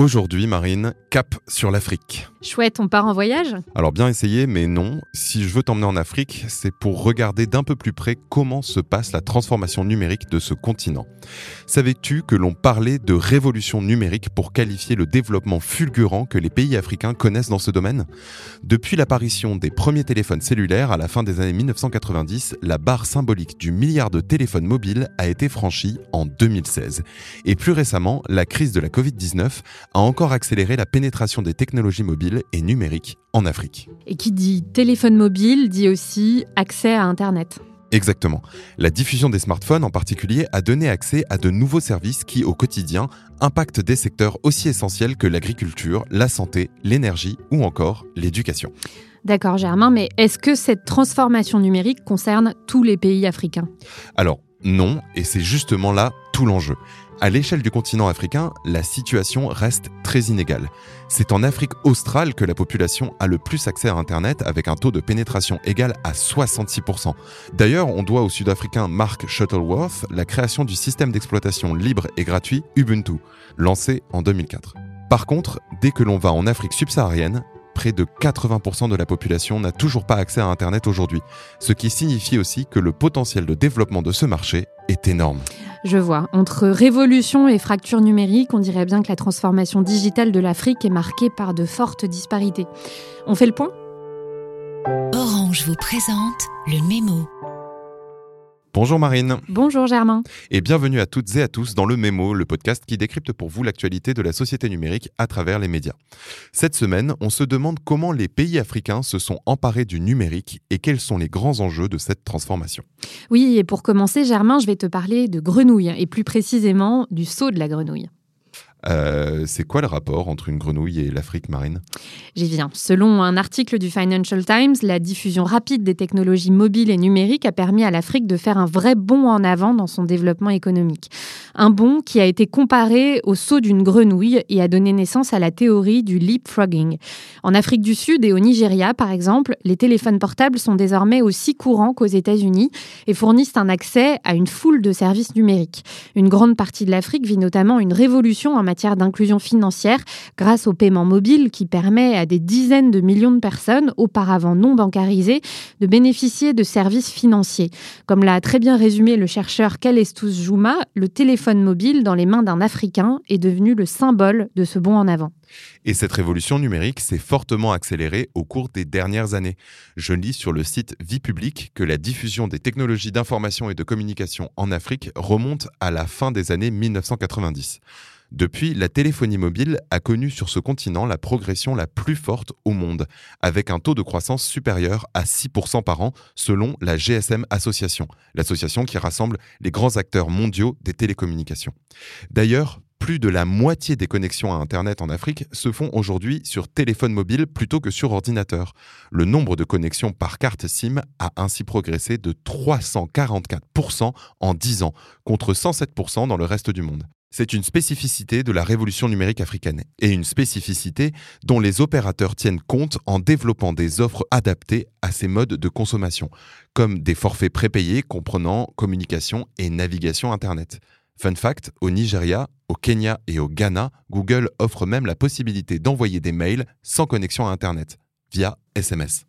Aujourd'hui, Marine, cap sur l'Afrique. Chouette, on part en voyage? Alors bien essayé, mais non. Si je veux t'emmener en Afrique, c'est pour regarder d'un peu plus près comment se passe la transformation numérique de ce continent. Savais-tu que l'on parlait de révolution numérique pour qualifier le développement fulgurant que les pays africains connaissent dans ce domaine? Depuis l'apparition des premiers téléphones cellulaires à la fin des années 1990, la barre symbolique du milliard de téléphones mobiles a été franchie en 2016. Et plus récemment, la crise de la Covid-19 a encore accéléré la pénétration des technologies mobiles et numériques en Afrique. Et qui dit téléphone mobile dit aussi accès à Internet. Exactement. La diffusion des smartphones en particulier a donné accès à de nouveaux services qui, au quotidien, impactent des secteurs aussi essentiels que l'agriculture, la santé, l'énergie ou encore l'éducation. D'accord Germain, mais est-ce que cette transformation numérique concerne tous les pays africains? Alors non, et c'est justement là tout l'enjeu. À l'échelle du continent africain, la situation reste très inégale. C'est en Afrique australe que la population a le plus accès à Internet avec un taux de pénétration égal à 66%. D'ailleurs, on doit au Sud-Africain Mark Shuttleworth la création du système d'exploitation libre et gratuit Ubuntu, lancé en 2004. Par contre, dès que l'on va en Afrique subsaharienne, près de 80% de la population n'a toujours pas accès à Internet aujourd'hui, ce qui signifie aussi que le potentiel de développement de ce marché est énorme. Je vois. Entre révolution et fracture numérique, on dirait bien que la transformation digitale de l'Afrique est marquée par de fortes disparités. On fait le point? Orange vous présente le mémo. Bonjour Marine. Bonjour Germain. Et bienvenue à toutes et à tous dans le Mémo, le podcast qui décrypte pour vous l'actualité de la société numérique à travers les médias. Cette semaine, on se demande comment les pays africains se sont emparés du numérique et quels sont les grands enjeux de cette transformation. Oui, et pour commencer Germain, je vais te parler de grenouilles et plus précisément du saut de la grenouille. Euh, c'est quoi le rapport entre une grenouille et l'Afrique marine? J'y viens. Selon un article du Financial Times, la diffusion rapide des technologies mobiles et numériques a permis à l'Afrique de faire un vrai bond en avant dans son développement économique. Un bond qui a été comparé au saut d'une grenouille et a donné naissance à la théorie du leapfrogging. En Afrique du Sud et au Nigeria, par exemple, les téléphones portables sont désormais aussi courants qu'aux États-Unis et fournissent un accès à une foule de services numériques. Une grande partie de l'Afrique vit notamment une révolution en matière d'inclusion financière grâce au paiement mobile qui permet à des dizaines de millions de personnes, auparavant non bancarisées, de bénéficier de services financiers. Comme l'a très bien résumé le chercheur Kalestus Jouma, le téléphone mobile dans les mains d'un Africain est devenu le symbole de ce bond en avant. Et cette révolution numérique s'est fortement accélérée au cours des dernières années. Je lis sur le site Vie publique que la diffusion des technologies d'information et de communication en Afrique remonte à la fin des années 1990. Depuis, la téléphonie mobile a connu sur ce continent la progression la plus forte au monde, avec un taux de croissance supérieur à 6% par an selon la GSM Association, l'association qui rassemble les grands acteurs mondiaux des télécommunications. D'ailleurs, plus de la moitié des connexions à Internet en Afrique se font aujourd'hui sur téléphone mobile plutôt que sur ordinateur. Le nombre de connexions par carte SIM a ainsi progressé de 344% en 10 ans, contre 107% dans le reste du monde. C'est une spécificité de la révolution numérique africaine et une spécificité dont les opérateurs tiennent compte en développant des offres adaptées à ces modes de consommation, comme des forfaits prépayés comprenant communication et navigation Internet. Fun fact, au Nigeria, au Kenya et au Ghana, Google offre même la possibilité d'envoyer des mails sans connexion à Internet, via SMS.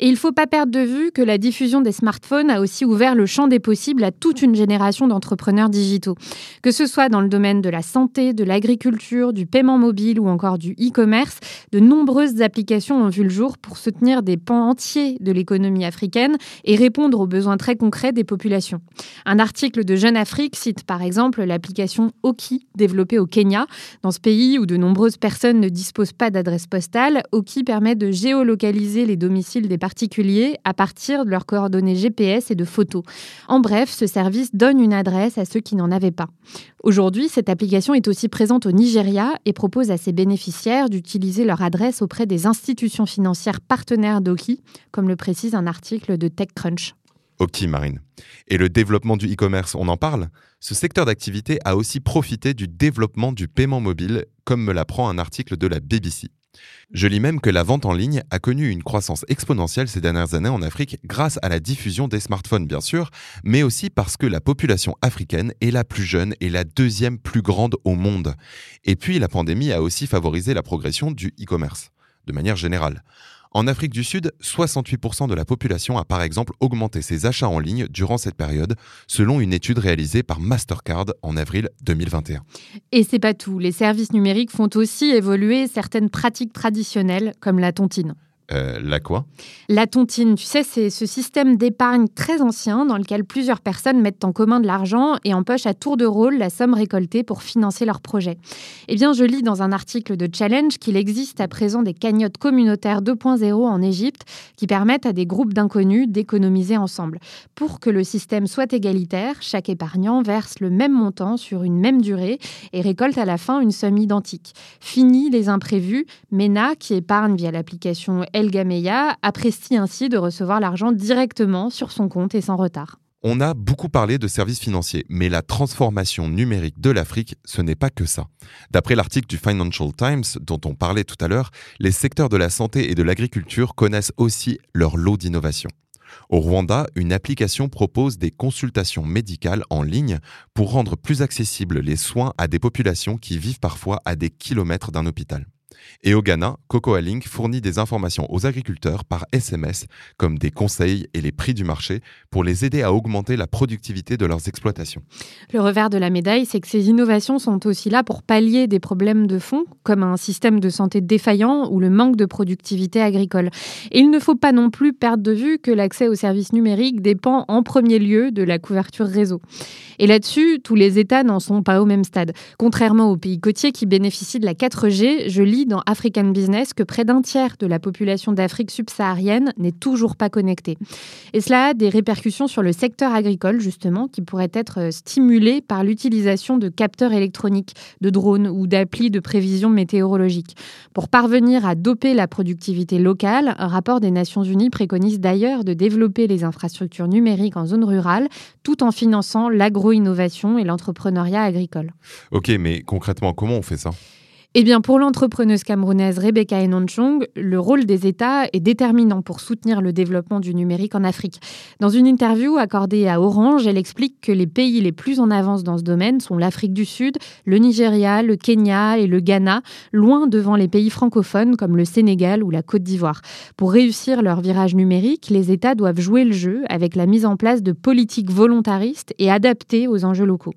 Et il ne faut pas perdre de vue que la diffusion des smartphones a aussi ouvert le champ des possibles à toute une génération d'entrepreneurs digitaux. Que ce soit dans le domaine de la santé, de l'agriculture, du paiement mobile ou encore du e-commerce, de nombreuses applications ont vu le jour pour soutenir des pans entiers de l'économie africaine et répondre aux besoins très concrets des populations. Un article de Jeune Afrique cite par exemple l'application Oki développée au Kenya. Dans ce pays où de nombreuses personnes ne disposent pas d'adresse postale, Oki permet de géolocaliser les domiciles des particuliers à partir de leurs coordonnées GPS et de photos. En bref, ce service donne une adresse à ceux qui n'en avaient pas. Aujourd'hui, cette application est aussi présente au Nigeria et propose à ses bénéficiaires d'utiliser leur adresse auprès des institutions financières partenaires d'Oki, comme le précise un article de TechCrunch. Ok Marine. Et le développement du e-commerce, on en parle? Ce secteur d'activité a aussi profité du développement du paiement mobile, comme me l'apprend un article de la BBC. Je lis même que la vente en ligne a connu une croissance exponentielle ces dernières années en Afrique grâce à la diffusion des smartphones bien sûr, mais aussi parce que la population africaine est la plus jeune et la deuxième plus grande au monde. Et puis la pandémie a aussi favorisé la progression du e-commerce, de manière générale. En Afrique du Sud, 68% de la population a par exemple augmenté ses achats en ligne durant cette période, selon une étude réalisée par Mastercard en avril 2021. Et c'est pas tout, les services numériques font aussi évoluer certaines pratiques traditionnelles comme la tontine. Euh, la quoi? La tontine, tu sais, c'est ce système d'épargne très ancien dans lequel plusieurs personnes mettent en commun de l'argent et empochent à tour de rôle la somme récoltée pour financer leur projet. Eh bien, je lis dans un article de Challenge qu'il existe à présent des cagnottes communautaires 2.0 en Égypte qui permettent à des groupes d'inconnus d'économiser ensemble. Pour que le système soit égalitaire, chaque épargnant verse le même montant sur une même durée et récolte à la fin une somme identique. Fini les imprévus, MENA, qui épargne via l'application El Gameya apprécie ainsi de recevoir l'argent directement sur son compte et sans retard. On a beaucoup parlé de services financiers, mais la transformation numérique de l'Afrique, ce n'est pas que ça. D'après l'article du Financial Times dont on parlait tout à l'heure, les secteurs de la santé et de l'agriculture connaissent aussi leur lot d'innovation. Au Rwanda, une application propose des consultations médicales en ligne pour rendre plus accessibles les soins à des populations qui vivent parfois à des kilomètres d'un hôpital. Et au Ghana, Cocoa Link fournit des informations aux agriculteurs par SMS, comme des conseils et les prix du marché, pour les aider à augmenter la productivité de leurs exploitations. Le revers de la médaille, c'est que ces innovations sont aussi là pour pallier des problèmes de fond, comme un système de santé défaillant ou le manque de productivité agricole. Et il ne faut pas non plus perdre de vue que l'accès aux services numériques dépend en premier lieu de la couverture réseau. Et là-dessus, tous les États n'en sont pas au même stade. Contrairement aux pays côtiers qui bénéficient de la 4G, je lis dans African Business que près d'un tiers de la population d'Afrique subsaharienne n'est toujours pas connectée. Et cela a des répercussions sur le secteur agricole, justement, qui pourrait être euh, stimulé par l'utilisation de capteurs électroniques, de drones ou d'applis de prévision météorologique. Pour parvenir à doper la productivité locale, un rapport des Nations Unies préconise d'ailleurs de développer les infrastructures numériques en zone rurale tout en finançant l'agro-innovation et l'entrepreneuriat agricole. Ok, mais concrètement, comment on fait ça? Eh bien, pour l'entrepreneuse camerounaise Rebecca Enonchong, le rôle des États est déterminant pour soutenir le développement du numérique en Afrique. Dans une interview accordée à Orange, elle explique que les pays les plus en avance dans ce domaine sont l'Afrique du Sud, le Nigeria, le Kenya et le Ghana, loin devant les pays francophones comme le Sénégal ou la Côte d'Ivoire. Pour réussir leur virage numérique, les États doivent jouer le jeu avec la mise en place de politiques volontaristes et adaptées aux enjeux locaux.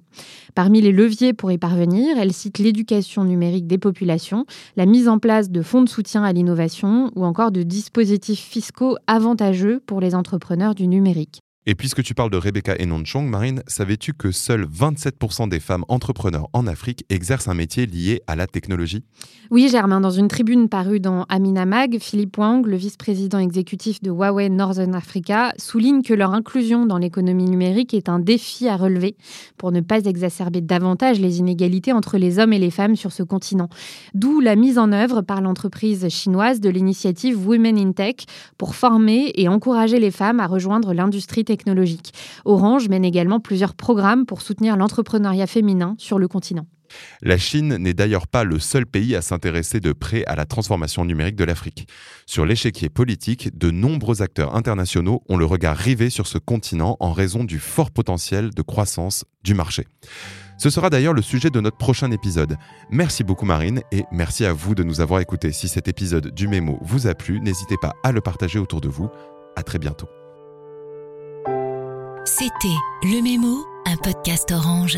Parmi les leviers pour y parvenir, elle cite l'éducation numérique des populations, la mise en place de fonds de soutien à l'innovation ou encore de dispositifs fiscaux avantageux pour les entrepreneurs du numérique. Et puisque tu parles de Rebecca Enonchong, Marine, savais-tu que seuls 27% des femmes entrepreneurs en Afrique exercent un métier lié à la technologie? Oui, Germain, dans une tribune parue dans Amina Mag, Philippe Wang, le vice-président exécutif de Huawei Northern Africa, souligne que leur inclusion dans l'économie numérique est un défi à relever pour ne pas exacerber davantage les inégalités entre les hommes et les femmes sur ce continent. D'où la mise en œuvre par l'entreprise chinoise de l'initiative Women in Tech pour former et encourager les femmes à rejoindre l'industrie Orange mène également plusieurs programmes pour soutenir l'entrepreneuriat féminin sur le continent. La Chine n'est d'ailleurs pas le seul pays à s'intéresser de près à la transformation numérique de l'Afrique. Sur l'échiquier politique, de nombreux acteurs internationaux ont le regard rivé sur ce continent en raison du fort potentiel de croissance du marché. Ce sera d'ailleurs le sujet de notre prochain épisode. Merci beaucoup Marine et merci à vous de nous avoir écoutés. Si cet épisode du Mémo vous a plu, n'hésitez pas à le partager autour de vous. À très bientôt. C'était Le Mémo, un podcast orange.